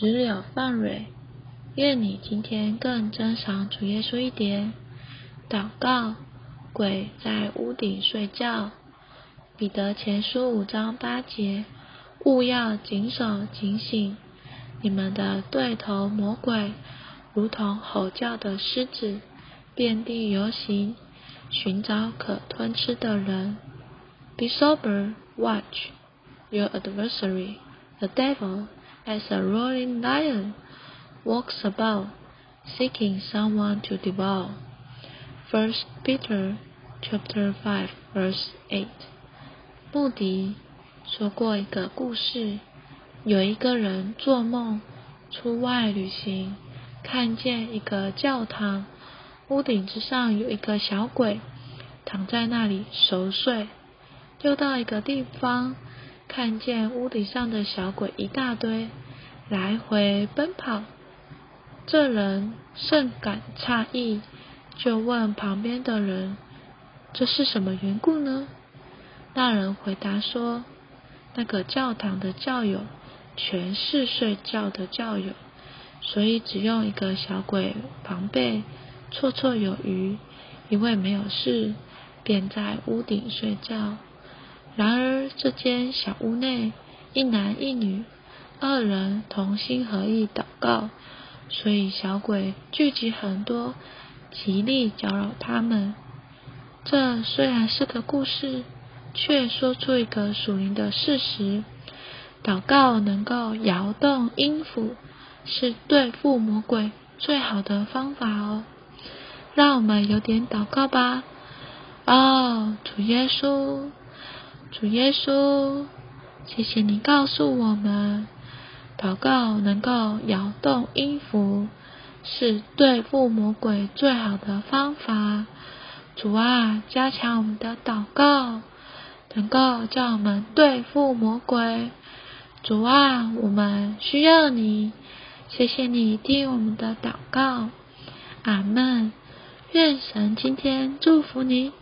石榴放蕊，愿你今天更珍赏主耶稣一点。祷告，鬼在屋顶睡觉。彼得前书五章八节，勿要谨守警醒，你们的对头魔鬼，如同吼叫的狮子，遍地游行，寻找可吞吃的人。Be sober, watch your adversary, the devil. As a roaring lion walks about, seeking someone to devour. First Peter chapter five verse eight. 穆迪说过一个故事，有一个人做梦出外旅行，看见一个教堂，屋顶之上有一个小鬼躺在那里熟睡。又到一个地方。看见屋顶上的小鬼一大堆，来回奔跑，这人甚感诧异，就问旁边的人：“这是什么缘故呢？”那人回答说：“那个教堂的教友全是睡觉的教友，所以只用一个小鬼旁背，绰绰有余。因为没有事，便在屋顶睡觉。”这间小屋内一男一女二人同心合意祷告，所以小鬼聚集很多，极力搅扰他们。这虽然是个故事，却说出一个属灵的事实：祷告能够摇动音符，是对付魔鬼最好的方法哦。让我们有点祷告吧。哦，主耶稣。主耶稣，谢谢你告诉我们，祷告能够摇动音符，是对付魔鬼最好的方法。主啊，加强我们的祷告，能够叫我们对付魔鬼。主啊，我们需要你，谢谢你听我们的祷告。阿门。愿神今天祝福你。